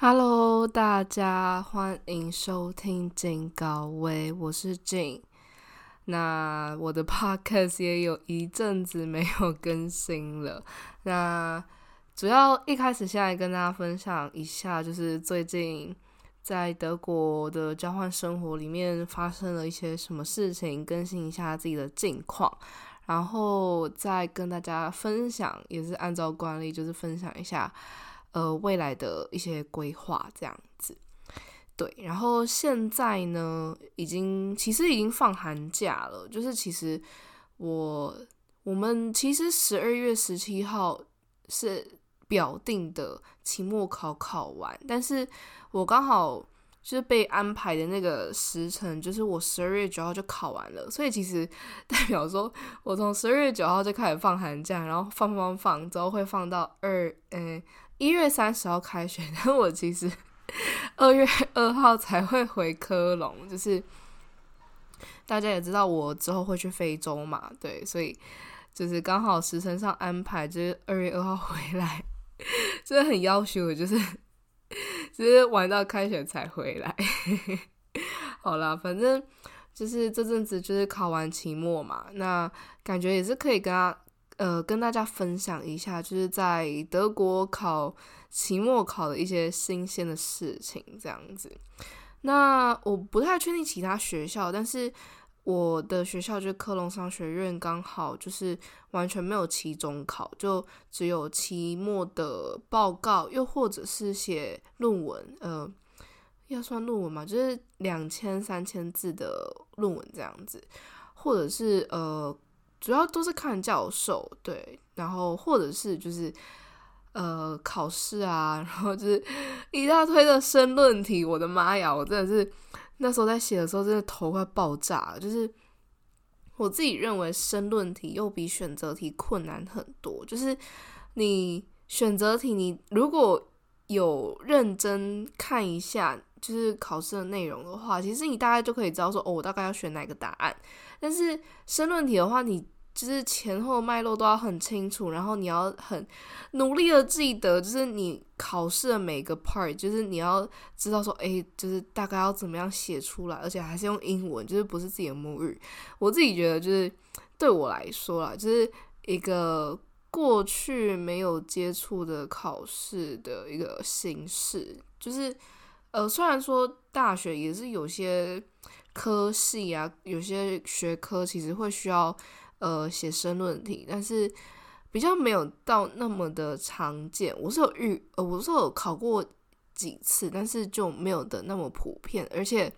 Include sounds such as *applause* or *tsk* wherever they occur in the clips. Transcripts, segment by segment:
Hello，大家欢迎收听金高威，我是静。那我的 *laughs* Podcast 也有一阵子没有更新了。那主要一开始先来跟大家分享一下，就是最近在德国的交换生活里面发生了一些什么事情，更新一下自己的近况，然后再跟大家分享，也是按照惯例，就是分享一下呃未来的一些规划这样子。对，然后现在呢，已经其实已经放寒假了，就是其实我我们其实十二月十七号是。表定的期末考考完，但是我刚好就是被安排的那个时辰，就是我十二月九号就考完了，所以其实 *laughs* 代表说我从十二月九号就开始放寒假，然后放放放之后会放到二呃一月三十号开学，*laughs* 但我其实 *laughs* 二月二号才会回科隆，就是大家也知道我之后会去非洲嘛，对，所以就是刚好时辰上安排就是二月二号回来。真的很要求，就是 *laughs* 只是玩到开学才回来。好啦，反正就是这阵子就是考完期末嘛，那感觉也是可以跟他呃跟大家分享一下，就是在德国考期末考的一些新鲜的事情这样子。那我不太确定其他学校，但是。我的学校就是科隆商学院，刚好就是完全没有期中考，就只有期末的报告，又或者是写论文，呃，要算论文嘛，就是两千三千字的论文这样子，或者是呃，主要都是看教授对，然后或者是就是呃考试啊，然后就是一大堆的申论题，我的妈呀，我真的是。那时候在写的时候，真的头快爆炸了。就是我自己认为，申论题又比选择题困难很多。就是你选择题，你如果有认真看一下，就是考试的内容的话，其实你大概就可以知道说，哦，我大概要选哪个答案。但是申论题的话，你就是前后脉络都要很清楚，然后你要很努力的记得，就是你考试的每个 part，就是你要知道说，哎，就是大概要怎么样写出来，而且还是用英文，就是不是自己的母语。我自己觉得，就是对我来说啦，就是一个过去没有接触的考试的一个形式，就是呃，虽然说大学也是有些科系啊，有些学科其实会需要。呃，写申论题，但是比较没有到那么的常见。我是有遇，呃，我是有考过几次，但是就没有的那么普遍。而且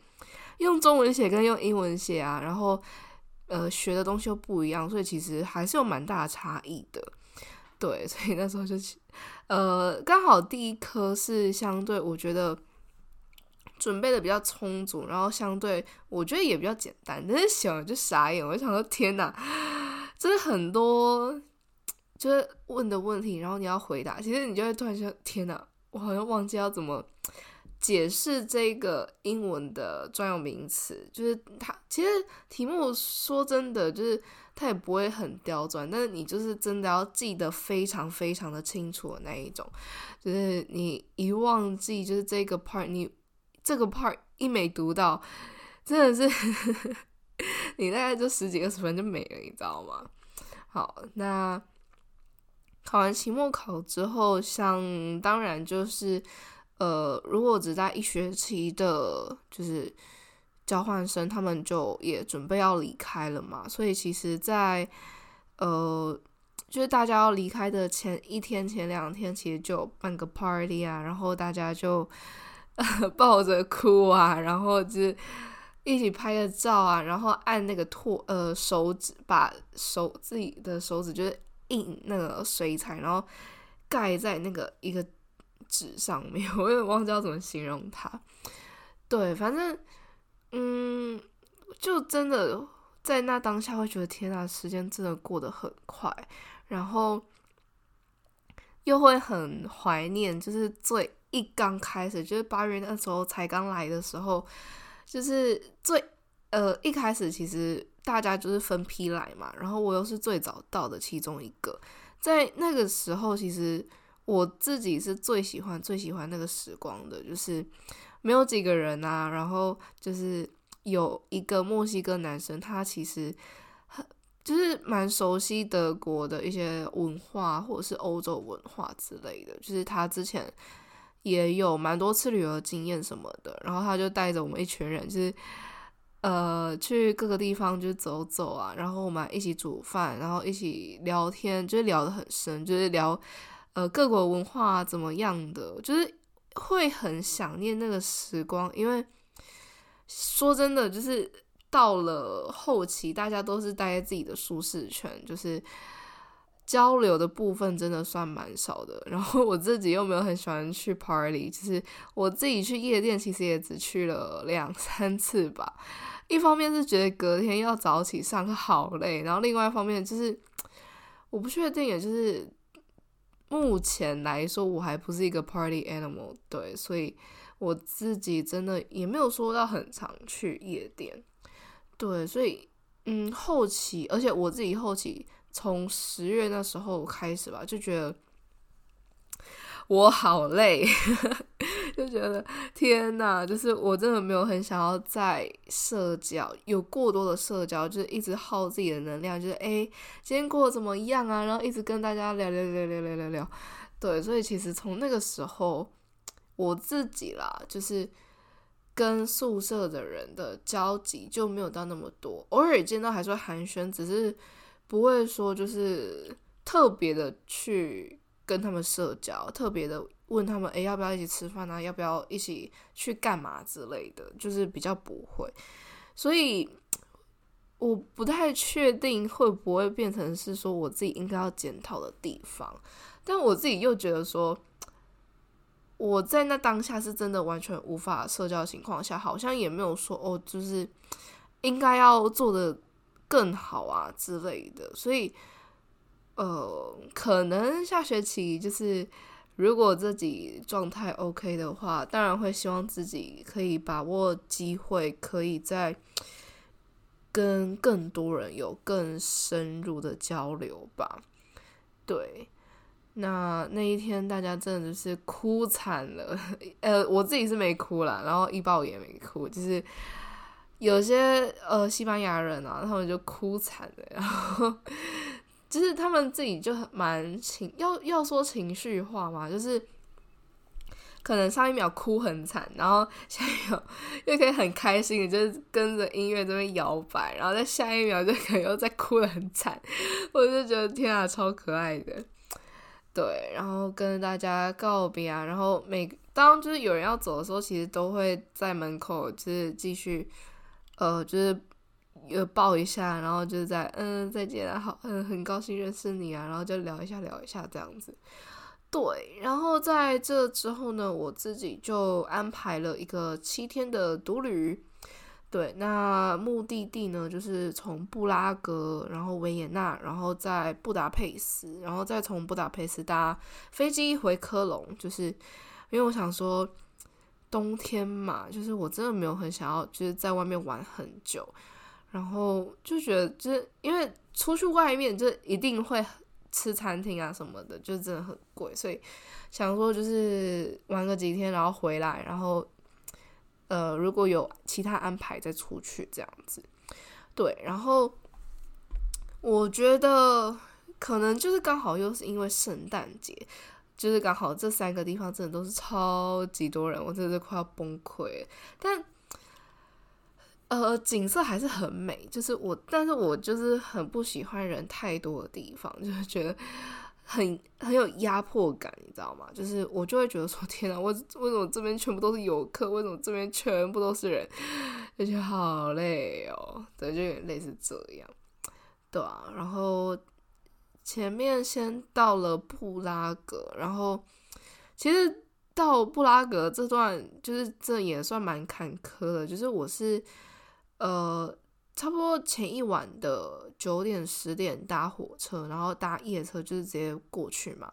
用中文写跟用英文写啊，然后呃学的东西又不一样，所以其实还是有蛮大的差异的。对，所以那时候就呃刚好第一科是相对我觉得准备的比较充足，然后相对我觉得也比较简单，但是写完就傻眼，我就想说天哪！真的很多，就是问的问题，然后你要回答，其实你就会突然说：“天哪，我好像忘记要怎么解释这个英文的专有名词。”就是它其实题目说真的，就是它也不会很刁钻，但是你就是真的要记得非常非常的清楚的那一种。就是你一忘记，就是这个 part，你这个 part 一没读到，真的是。*laughs* 你大概就十几二十分就没了，你知道吗？好，那考完期末考之后，像当然就是呃，如果只在一学期的，就是交换生，他们就也准备要离开了嘛。所以其实，在呃，就是大家要离开的前一天、前两天，其实就办个 party 啊，然后大家就 *laughs* 抱着哭啊，然后就。一起拍个照啊，然后按那个拓呃手指，把手自己的手指就是印那个水彩，然后盖在那个一个纸上面，我有点忘记要怎么形容它。*laughs* 对，反正嗯，就真的在那当下会觉得天呐，时间真的过得很快，然后又会很怀念，就是最一刚开始，就是八月那时候才刚来的时候。就是最呃一开始，其实大家就是分批来嘛，然后我又是最早到的其中一个。在那个时候，其实我自己是最喜欢最喜欢那个时光的，就是没有几个人啊，然后就是有一个墨西哥男生，他其实就是蛮熟悉德国的一些文化或者是欧洲文化之类的，就是他之前也有蛮多次旅游经验什么的，然后他就带着我们一群人，就是呃去各个地方就走走啊，然后我们一起煮饭，然后一起聊天，就是聊得很深，就是聊。呃，各国文化怎么样的，就是会很想念那个时光，因为说真的，就是到了后期，大家都是待在自己的舒适圈，就是交流的部分真的算蛮少的。然后我自己又没有很喜欢去 party，就是我自己去夜店，其实也只去了两三次吧。一方面是觉得隔天要早起上课好累，然后另外一方面就是我不确定，也就是。目前来说，我还不是一个 party animal，对，所以我自己真的也没有说到很常去夜店，对，所以嗯，后期，而且我自己后期从十月那时候开始吧，就觉得。我好累，*laughs* 就觉得天呐，就是我真的没有很想要在社交有过多的社交，就是一直耗自己的能量，就是哎，今天过得怎么样啊？然后一直跟大家聊聊聊聊聊聊聊，对，所以其实从那个时候，我自己啦，就是跟宿舍的人的交集就没有到那么多，偶尔见到还是会寒暄，只是不会说就是特别的去。跟他们社交，特别的问他们，诶，要不要一起吃饭啊？要不要一起去干嘛之类的，就是比较不会。所以我不太确定会不会变成是说我自己应该要检讨的地方，但我自己又觉得说，我在那当下是真的完全无法社交情况下，好像也没有说哦，就是应该要做的更好啊之类的，所以。呃，可能下学期就是如果自己状态 OK 的话，当然会希望自己可以把握机会，可以在跟更多人有更深入的交流吧。对，那那一天大家真的就是哭惨了，*laughs* 呃，我自己是没哭啦，然后一豹也没哭，就是有些呃西班牙人啊，他们就哭惨了，然后。就是他们自己就蛮情，要要说情绪化嘛，就是可能上一秒哭很惨，然后 *laughs* 下一秒又可以很开心的，就是跟着音乐这边摇摆，然后在下一秒就可能又在哭的很惨，我就觉得天啊，超可爱的。对，然后跟大家告别啊，然后每当就是有人要走的时候，其实都会在门口就是继续，呃，就是。呃抱一下，然后就是在嗯再见啊，好嗯很高兴认识你啊，然后就聊一下聊一下这样子。对，然后在这之后呢，我自己就安排了一个七天的独旅。对，那目的地呢就是从布拉格，然后维也纳，然后在布达佩斯，然后再从布达佩斯搭飞机回科隆。就是因为我想说冬天嘛，就是我真的没有很想要就是在外面玩很久。然后就觉得，就是因为出去外面就一定会吃餐厅啊什么的，就真的很贵，所以想说就是玩个几天，然后回来，然后呃如果有其他安排再出去这样子。对，然后我觉得可能就是刚好又是因为圣诞节，就是刚好这三个地方真的都是超级多人，我真的是快要崩溃，但。呃，景色还是很美，就是我，但是我就是很不喜欢人太多的地方，就是觉得很很有压迫感，你知道吗？就是我就会觉得说，*laughs* 天哪，我为什么这边全部都是游客？为什么这边全部都是人？就觉得好累哦，对，就有点类似这样，对啊。然后前面先到了布拉格，然后其实到布拉格这段就是这也算蛮坎坷的，就是我是。呃，差不多前一晚的九点十点搭火车，然后搭夜车就是直接过去嘛，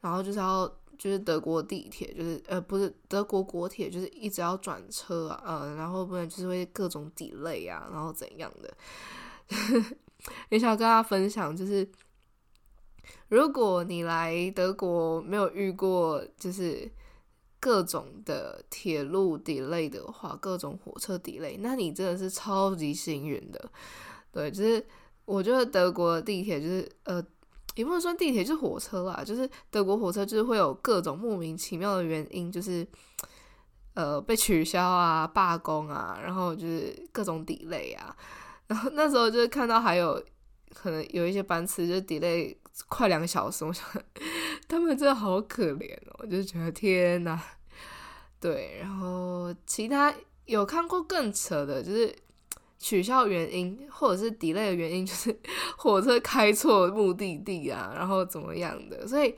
然后就是要就是德国地铁，就是呃不是德国国铁，就是一直要转车啊，呃，然后不然就是会各种 delay 啊，然后怎样的，*laughs* 也想跟大家分享，就是如果你来德国没有遇过就是各种的铁路 delay 的话，各种火车 delay，那你真的是超级幸运的。对，就是我觉得德国地铁就是呃，也不能说地铁，就是火车啦，就是德国火车就是会有各种莫名其妙的原因，就是呃被取消啊、罢工啊，然后就是各种 delay 啊。*laughs* 然后那时候就是看到还有可能有一些班次就 delay 快两个小时，我想 *laughs* 他们真的好可怜哦，我就觉得天呐。对，然后其他有看过更扯的，就是取消原因或者是 delay 的原因，就是火车开错目的地啊，然后怎么样的。所以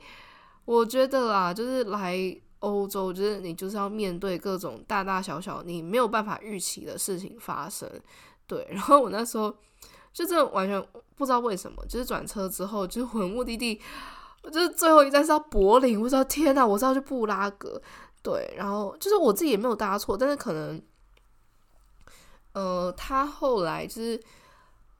我觉得啦，就是来欧洲，就是你就是要面对各种大大小小你没有办法预期的事情发生。对，*laughs* 然后我那时候就真的完全不知道为什么，就是转车之后，就是我的目的地，就是最后一站是要柏林，我道天呐，我是要去布拉格，对，然后就是我自己也没有搭错，但是可能，呃，他后来就是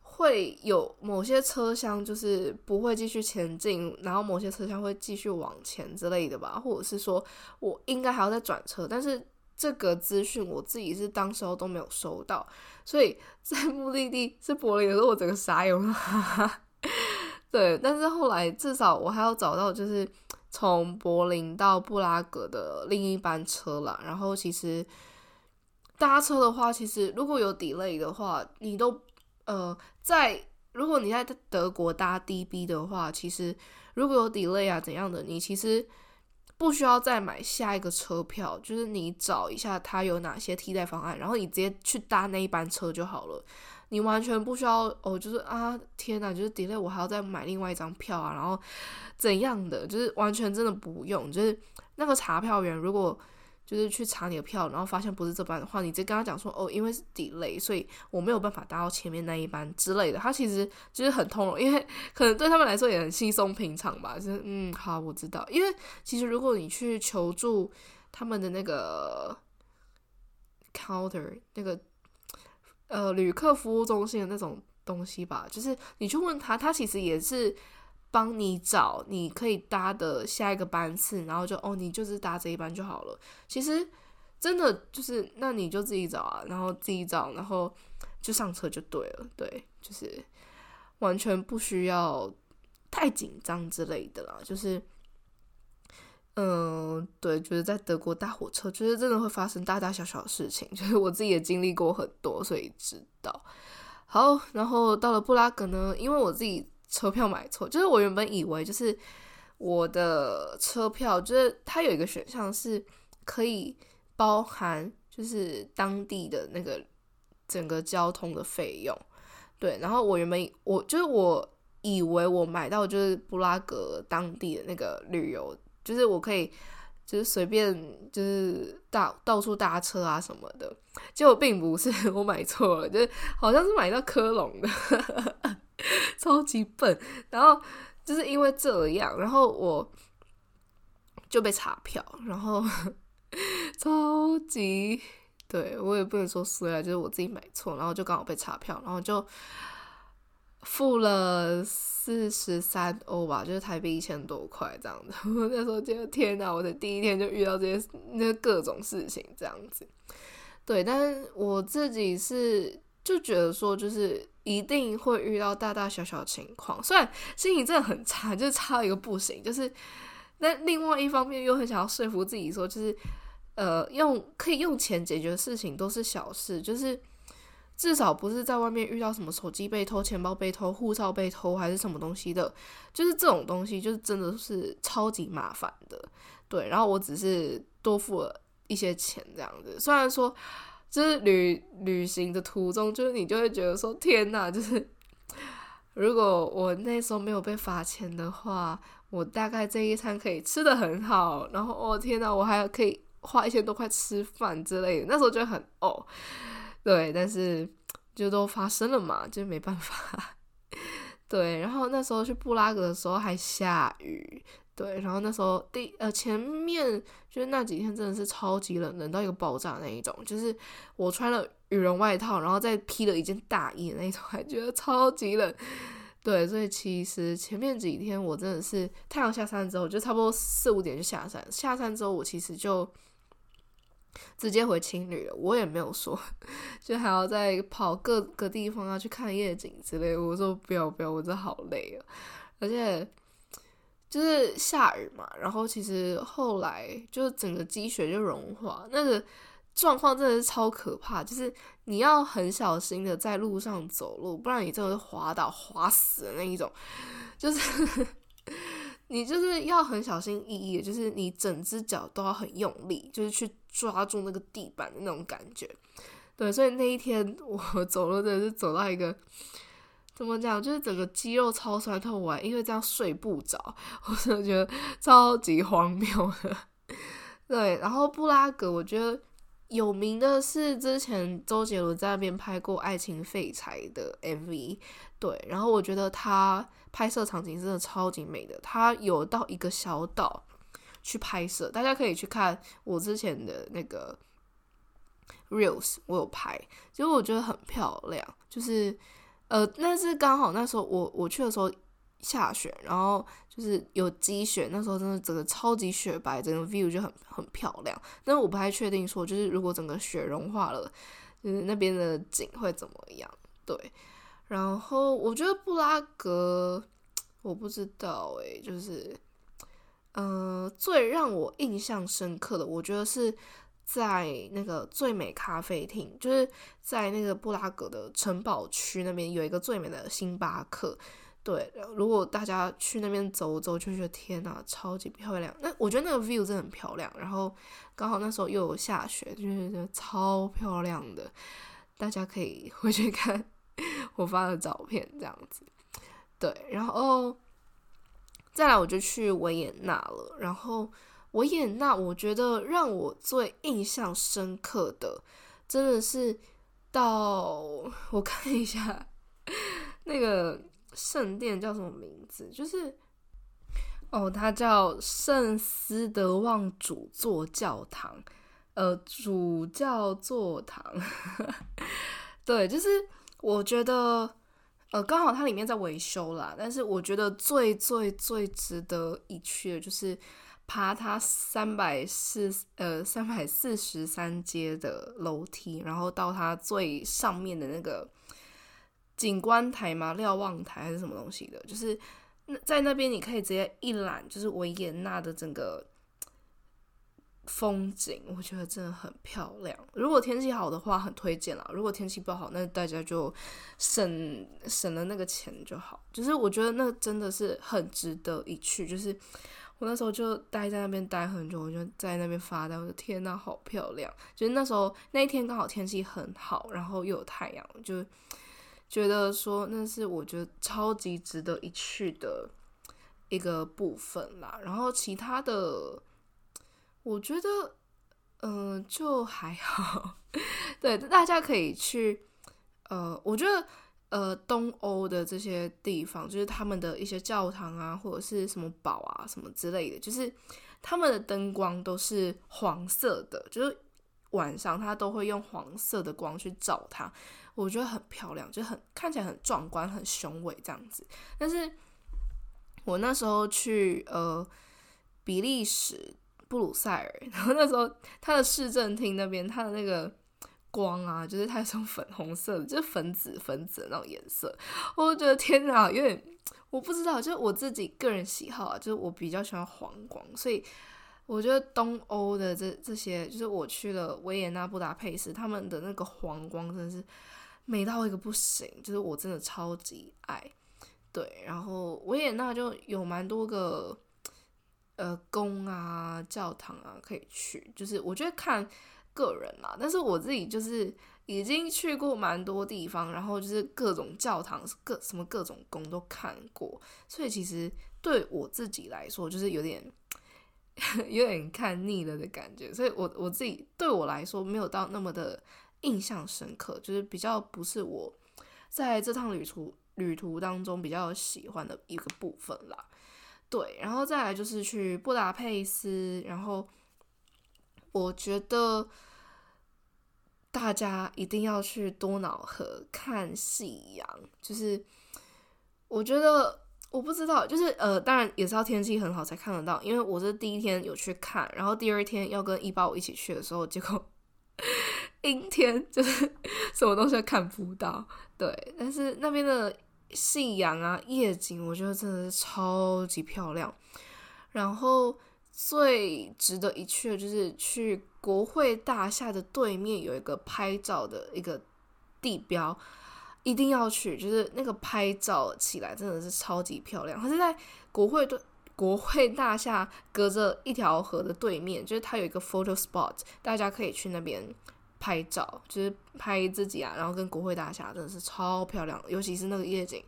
会有某些车厢就是不会继续前进，然后某些车厢会继续往前之类的吧，或者是说我应该还要再转车，但是。这个资讯我自己是当时候都没有收到，所以在目的地是柏林的时候，我整个傻眼了。*laughs* 对，但是后来至少我还要找到就是从柏林到布拉格的另一班车了。然后其实搭车的话，其实如果有 delay 的话，你都呃在如果你在德国搭 DB 的话，其实如果有 delay 啊怎样的，你其实。不需要再买下一个车票，就是你找一下它有哪些替代方案，然后你直接去搭那一班车就好了。你完全不需要哦，就是啊，天哪，就是 delay，我还要再买另外一张票啊，然后怎样的，就是完全真的不用，就是那个查票员如果。就是去查你的票，然后发现不是这班的话，你直接跟他讲说，哦，因为是 delay，所以我没有办法搭到前面那一班之类的。他其实就是很通融，因为可能对他们来说也很轻松平常吧。就是嗯，好，我知道。因为其实如果你去求助他们的那个 counter，那个呃旅客服务中心的那种东西吧，就是你去问他，他其实也是。帮你找你可以搭的下一个班次，然后就哦，你就是搭这一班就好了。其实真的就是，那你就自己找啊，然后自己找，然后就上车就对了。对，就是完全不需要太紧张之类的啦。就是，嗯，对，就是在德国搭火车，就是真的会发生大大小小的事情。*laughs* 就是我自己也经历过很多，所以知道。好，然后到了布拉格呢，因为我自己。车票买错，就是我原本以为就是我的车票，就是它有一个选项是可以包含就是当地的那个整个交通的费用，对。然后我原本我就是我以为我买到就是布拉格当地的那个旅游，就是我可以就是随便就是到到处搭车啊什么的，结果并不是 *laughs* 我买错了，就是好像是买到科隆的。*laughs* 超级笨，然后就是因为这样，然后我就被查票，然后 *laughs* 超级对我也不能说衰啊，就是我自己买错，然后就刚好被查票，然后就付了四十三欧吧，就是台币一千多块这样子。*laughs* 我那时候觉得天哪，我的第一天就遇到这些那各种事情这样子。对，但是我自己是就觉得说就是。一定会遇到大大小小的情况，虽然心情真的很差，就是差一个不行。就是，那另外一方面又很想要说服自己说，就是呃，用可以用钱解决的事情都是小事，就是至少不是在外面遇到什么手机被偷、钱包被偷、护照被偷还是什么东西的，就是这种东西就是真的是超级麻烦的。对，然后我只是多付了一些钱这样子，虽然说。就是旅旅行的途中，就是你就会觉得说天呐，*laughs* 就是如果我那时候没有被罚钱的话，我大概这一餐可以吃的很好，然后哦天呐，我还可以花一千多块吃饭之类的。那时候就很哦，对，但是就都发生了嘛，就没办法。*laughs* 对，然后那时候去布拉格的时候还下雨。对，然后那时候第呃前面就是那几天真的是超级冷，冷到一个爆炸那一种，就是我穿了羽绒外套，然后再披了一件大衣的那种，还觉得超级冷。对，所以其实前面几天我真的是太阳下山之后，就差不多四五点就下山。下山之后，我其实就直接回青旅了。我也没有说，*laughs* 就还要再跑各个地方要去看夜景之类。我说不要不要，我真好累啊！而且就是下雨嘛，然后其实后来就整个积雪就融化，那个。状况真的是超可怕，就是你要很小心的在路上走路，不然你真的是滑倒、滑死的那一种。就是 *laughs* 你就是要很小心翼翼，就是你整只脚都要很用力，就是去抓住那个地板的那种感觉。对，所以那一天我走路真的是走到一个怎么讲，就是整个肌肉超酸痛，我因为这样睡不着，我真的觉得超级荒谬的。对，然后布拉格，我觉得。有名的是之前周杰伦在那边拍过《爱情废柴》的 MV，对，然后我觉得他拍摄场景真的超级美的，他有到一个小岛去拍摄，大家可以去看我之前的那个 reels，我有拍，其实我觉得很漂亮，就是呃，那是刚好那时候我我去的时候。下雪，然后就是有积雪，那时候真的整个超级雪白，整个 view 就很很漂亮。但是我不太确定说，就是如果整个雪融化了，就是那边的景会怎么样？对。然后我觉得布拉格，我不知道诶，就是，嗯，最让我印象深刻的，我觉得是在那个最美咖啡厅，就是在那个布拉格的城堡区那边有一个最美的星巴克。对，如果大家去那边走走，就觉得天呐，超级漂亮。那我觉得那个 view 真的很漂亮。然后刚好那时候又有下雪，就是超漂亮的。大家可以 *laughs* 回去看我发的照片，这样子。对，然后再来我就去维也纳了。然后维也纳，我觉得让我最印象深刻的，真的是到我看一下那个。圣殿叫什么名字？就是哦，它叫圣斯德旺主座教堂，呃，主教座堂。*laughs* 对，就是我觉得，呃，刚好它里面在维修啦。但是我觉得最最最值得一去的，就是爬它三百四呃三百四十三阶的楼梯，然后到它最上面的那个。景观台嘛，瞭望台还是什么东西的，就是在那边你可以直接一览，就是维也纳的整个风景，我觉得真的很漂亮。如果天气好的话，很推荐啦。如果天气不好，那大家就省省了那个钱就好。就是我觉得那真的是很值得一去。就是我那时候就待在那边待很久，我就在那边发呆。我的天呐，好漂亮！就是那时候那一天刚好天气很好，然后又有太阳，就。觉得说那是我觉得超级值得一去的一个部分啦，然后其他的我觉得嗯就还好，*laughs* 对，大家可以去呃，我觉得呃东欧的这些地方，就是他们的一些教堂啊，或者是什么堡啊什么之类的，就是他们的灯光都是黄色的，就是晚上它都会用黄色的光去照它。我觉得很漂亮，就很看起来很壮观、很雄伟这样子。但是我那时候去呃比利时布鲁塞尔，然后那时候他的市政厅那边，他的那个光啊，就是它有种粉红色的，就是粉紫粉紫的那种颜色。我觉得天哪，有点我不知道，就是我自己个人喜好啊，就是我比较喜欢黄光，所以我觉得东欧的这这些，就是我去了维也纳、布达佩斯，他们的那个黄光真的是。美到一个不行，就是我真的超级爱，对，然后维也纳就有蛮多个呃宫啊、教堂啊可以去，就是我觉得看个人啦，但是我自己就是已经去过蛮多地方，然后就是各种教堂、各什么各种宫都看过，所以其实对我自己来说，就是有点 *laughs* 有点看腻了的感觉，所以我我自己对我来说没有到那么的。印象深刻，就是比较不是我在这趟旅途旅途当中比较喜欢的一个部分啦。对，然后再来就是去布达佩斯，然后我觉得大家一定要去多瑙河看夕阳，就是我觉得我不知道，就是呃，当然也是要天气很好才看得到，因为我是第一天有去看，然后第二天要跟一八五一起去的时候，结果 *laughs* 阴天，就是 *laughs* 什么东西都看不到。对，但是那边的夕阳啊、夜景，我觉得真的是超级漂亮。然后最值得一去的就是去国会大厦的对面有一个拍照的一个地标。一定要去，就是那个拍照起来真的是超级漂亮。它是在国会对 *laughs* 国会大厦隔着一条河的对面，就是它有一个 photo spot，大家可以去那边拍照，就是拍自己啊，然后跟国会大厦真的是超漂亮，尤其是那个夜景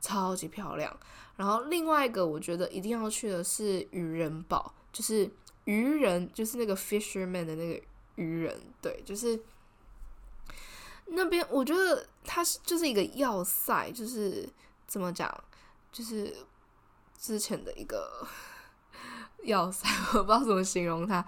超级漂亮。然后另外一个我觉得一定要去的是渔人堡，就是渔人，就是那个 fisherman 的那个渔人，对，就是。那边我觉得它是就是一个要塞，就是怎么讲，就是之前的一个 *laughs* 要塞，我不知道怎么形容它。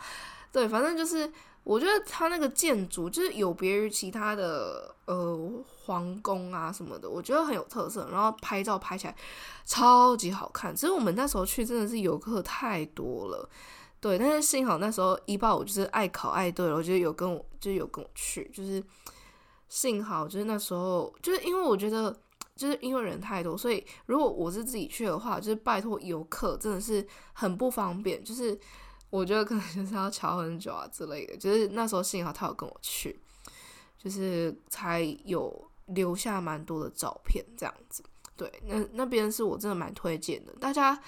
对，反正就是我觉得它那个建筑就是有别于其他的呃皇宫啊什么的，我觉得很有特色，然后拍照拍起来超级好看。其实我们那时候去真的是游客太多了，对，但是幸好那时候一八五就是爱考爱对了，我觉得有跟我就有跟我去，就是。幸好就是那时候，就是因为我觉得，就是因为人太多，所以如果我是自己去的话，就是拜托游客真的是很不方便。就是我觉得可能就是要瞧很久啊之类的。就是那时候幸好他有跟我去，就是才有留下蛮多的照片这样子。对，那那边是我真的蛮推荐的，大家。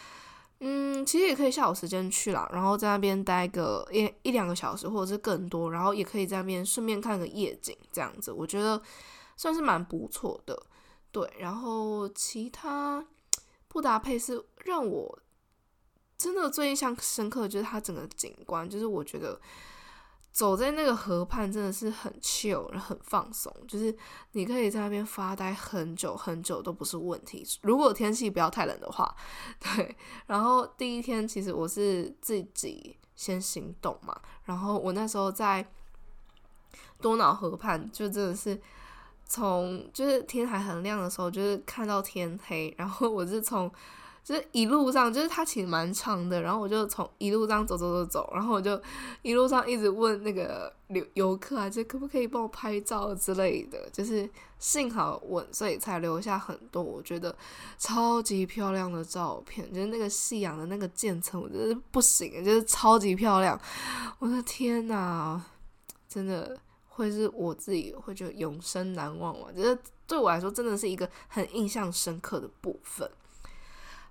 嗯，其实也可以下午时间去啦，然后在那边待个一一两个小时，或者是更多，然后也可以在那边顺便看个夜景，这样子，我觉得算是蛮不错的。对，然后其他 *tsk* 布达佩斯让我真的最印象深刻的，就是它整个景观，就是我觉得。走在那个河畔真的是很 chill，很放松，就是你可以在那边发呆很久很久都不是问题。如果天气不要太冷的话，对。然后第一天其实我是自己先行动嘛，然后我那时候在多瑙河畔，就真的是从就是天还很亮的时候，就是看到天黑，然后我是从。就是一路上，就是它其实蛮长的，然后我就从一路上走走走走，然后我就一路上一直问那个游游客啊，就可不可以帮我拍照之类的。就是幸好问，所以才留下很多我觉得超级漂亮的照片。就是那个夕阳的那个渐层，我觉得不行，就是超级漂亮。我的天呐，真的会是我自己会觉得永生难忘嘛？觉得对我来说真的是一个很印象深刻的部分。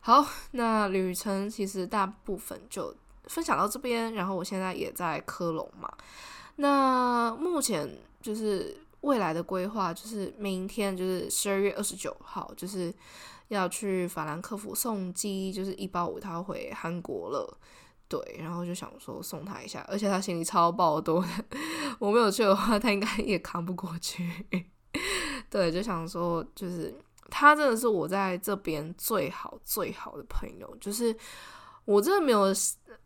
好，那旅程其实大部分就分享到这边，然后我现在也在科隆嘛。那目前就是未来的规划，就是明天就是十二月二十九号，就是要去法兰克福送机，就是一包五他回韩国了。对，然后就想说送他一下，而且他行李超爆多的，*laughs* 我没有去的话，他应该也扛不过去。*laughs* 对，就想说就是。他真的是我在这边最好最好的朋友，就是我真的没有，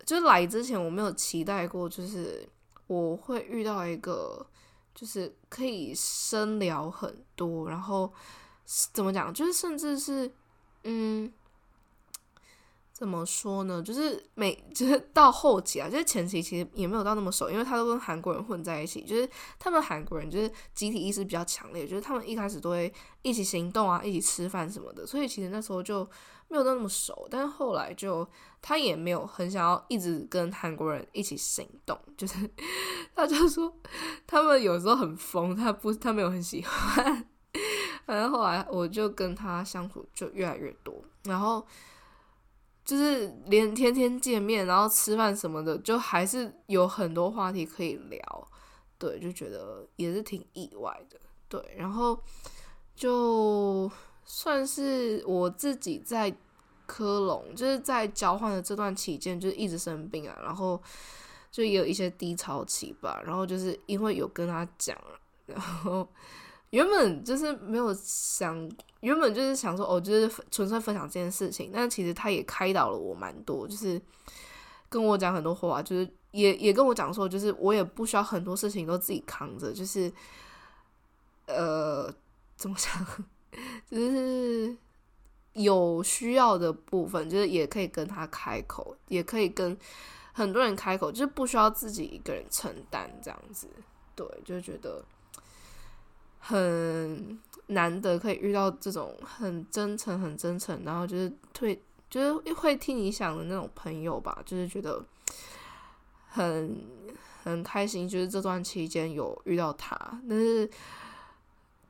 就是来之前我没有期待过，就是我会遇到一个，就是可以深聊很多，然后怎么讲，就是甚至是，嗯。怎么说呢？就是每就是 *laughs* 到后期啊，就是前期其实也没有到那么熟，因为他都跟韩国人混在一起，就是他们韩国人就是集体意识比较强烈，就是他们一开始都会一起行动啊，一起吃饭什么的，所以其实那时候就没有到那么熟。但是后来就他也没有很想要一直跟韩国人一起行动，就是 *laughs* 他就说他们有时候很疯，他不他没有很喜欢。*laughs* 反正后来我就跟他相处就越来越多，然后。就是连天天见面，然后吃饭什么的，就还是有很多话题可以聊，对，就觉得也是挺意外的，对，然后就算是我自己在科隆，就是在交换的这段期间，就是一直生病啊，然后就也有一些低潮期吧，然后就是因为有跟他讲，然后。原本就是没有想，原本就是想说，哦，就是纯粹分享这件事情。但其实他也开导了我蛮多，就是跟我讲很多话，就是也也跟我讲说，就是我也不需要很多事情都自己扛着，就是呃，怎么讲，就是有需要的部分，就是也可以跟他开口，也可以跟很多人开口，就是不需要自己一个人承担这样子。对，就觉得很难得可以遇到这种很真诚、很真诚，然后就是退，就是会替你想的那种朋友吧。就是觉得很很开心，就是这段期间有遇到他，但是。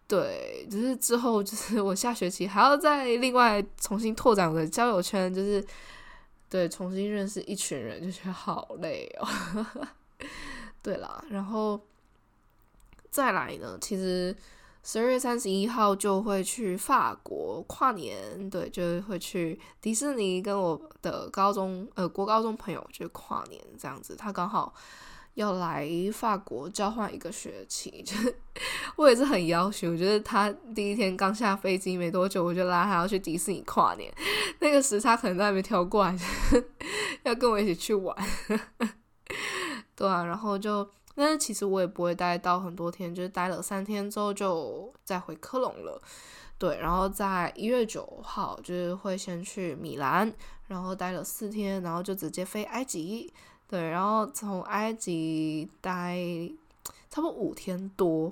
对，就是之后就是我下学期还要再另外重新拓展我的交友圈，就是对重新认识一群人，就觉得好累哦。*laughs* 对啦，然后再来呢，其实十二月三十一号就会去法国跨年，对，就是会去迪士尼跟我的高中呃国高中朋友就跨年这样子，他刚好。要来法国交换一个学期，*laughs* 就我也是很要求。我觉得他第一天刚下飞机没多久，我就拉他要去迪士尼跨年，那个时差可能都还没调过来，*laughs* 要跟我一起去玩。*laughs* 对啊，然后就，但是其实我也不会待到很多天，就是待了三天之后就再回科隆了。对，然后在一月九号就是会先去米兰，然后待了四天，然后就直接飞埃及。对，然后从埃及待差不多五天多，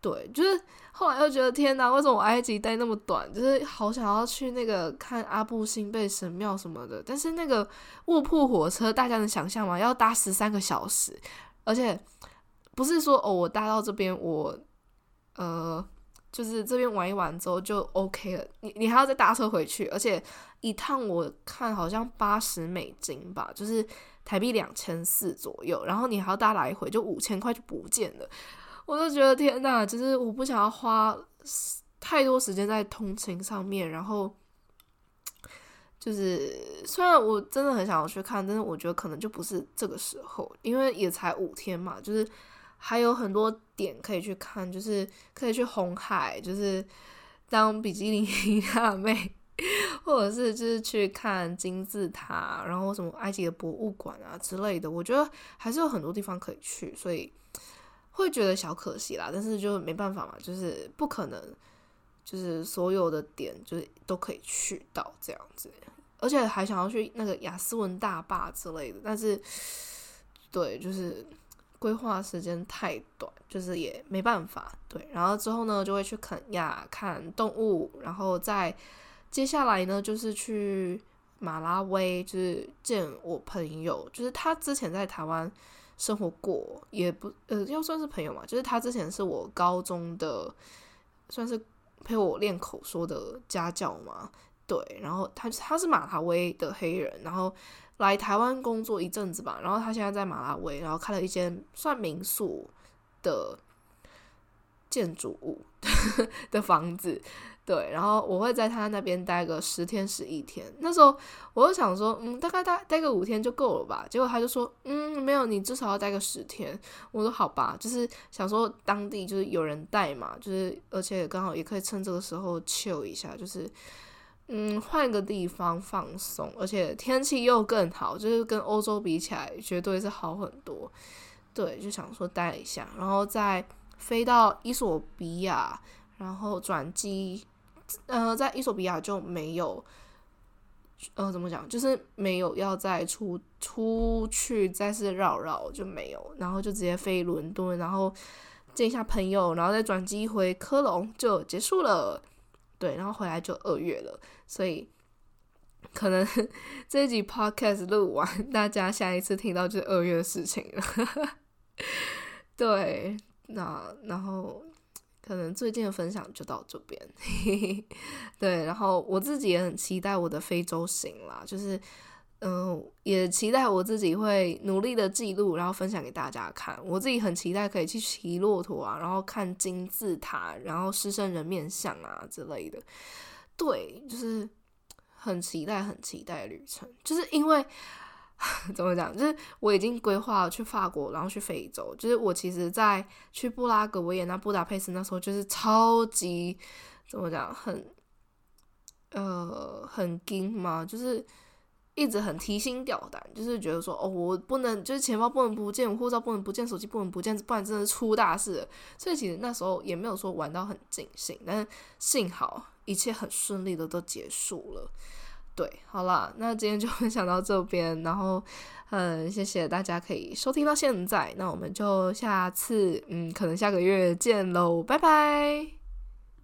对，就是后来又觉得天哪，为什么埃及待那么短？就是好想要去那个看阿布辛贝神庙什么的，但是那个卧铺火车，大家能想象吗？要搭十三个小时，而且不是说哦，我搭到这边，我呃，就是这边玩一玩之后就 OK 了，你你还要再搭车回去，而且一趟我看好像八十美金吧，就是。台币两千四左右，然后你还要搭来回，就五千块就不见了。我就觉得天呐，就是我不想要花太多时间在通勤上面。然后就是虽然我真的很想要去看，但是我觉得可能就不是这个时候，因为也才五天嘛，就是还有很多点可以去看，就是可以去红海，就是当比基尼 *laughs* 辣妹。或者是就是去看金字塔，然后什么埃及的博物馆啊之类的，我觉得还是有很多地方可以去，所以会觉得小可惜啦。但是就没办法嘛，就是不可能，就是所有的点就是都可以去到这样子，而且还想要去那个亚斯文大坝之类的，但是对，就是规划时间太短，就是也没办法。对，然后之后呢，就会去肯亚看动物，然后再。接下来呢，就是去马拉维，就是见我朋友，就是他之前在台湾生活过，也不呃，要算是朋友嘛，就是他之前是我高中的，算是陪我练口说的家教嘛，对，然后他他是马拉维的黑人，然后来台湾工作一阵子吧，然后他现在在马拉维，然后开了一间算民宿的建筑物 *laughs* 的房子。对，然后我会在他那边待个十天十一天。那时候我就想说，嗯，大概待待个五天就够了吧。结果他就说，嗯，没有，你至少要待个十天。我说好吧，就是想说当地就是有人带嘛，就是而且刚好也可以趁这个时候 chill 一下，就是嗯换个地方放松，而且天气又更好，就是跟欧洲比起来绝对是好很多。对，就想说待一下，然后再飞到伊索比亚，然后转机。呃，在伊索比亚就没有，呃，怎么讲，就是没有要再出出去再次绕绕就没有，然后就直接飞伦敦，然后见一下朋友，然后再转机回科隆就结束了。对，然后回来就二月了，所以可能 *laughs* 这一集 podcast 录完，大家下一次听到就是二月的事情了。*laughs* 对，那然后。可能最近的分享就到这边，*laughs* 对，然后我自己也很期待我的非洲行啦，就是，嗯，也期待我自己会努力的记录，然后分享给大家看。我自己很期待可以去骑骆驼啊，然后看金字塔，然后狮身人面像啊之类的，对，就是很期待，很期待旅程，就是因为。*laughs* 怎么讲？就是我已经规划了去法国，然后去非洲。就是我其实，在去布拉格、维也纳、布达佩斯那时候，就是超级怎么讲，很呃很惊嘛，就是一直很提心吊胆，就是觉得说哦，我不能，就是钱包不能不见，护照不能不见，手机不能不见，不然真的出大事。所以其实那时候也没有说玩到很尽兴，但是幸好一切很顺利的都结束了。对，好了，那今天就 *laughs* 分享到这边，然后，嗯，谢谢大家可以收听到现在，那我们就下次，嗯，可能下个月见喽，拜拜。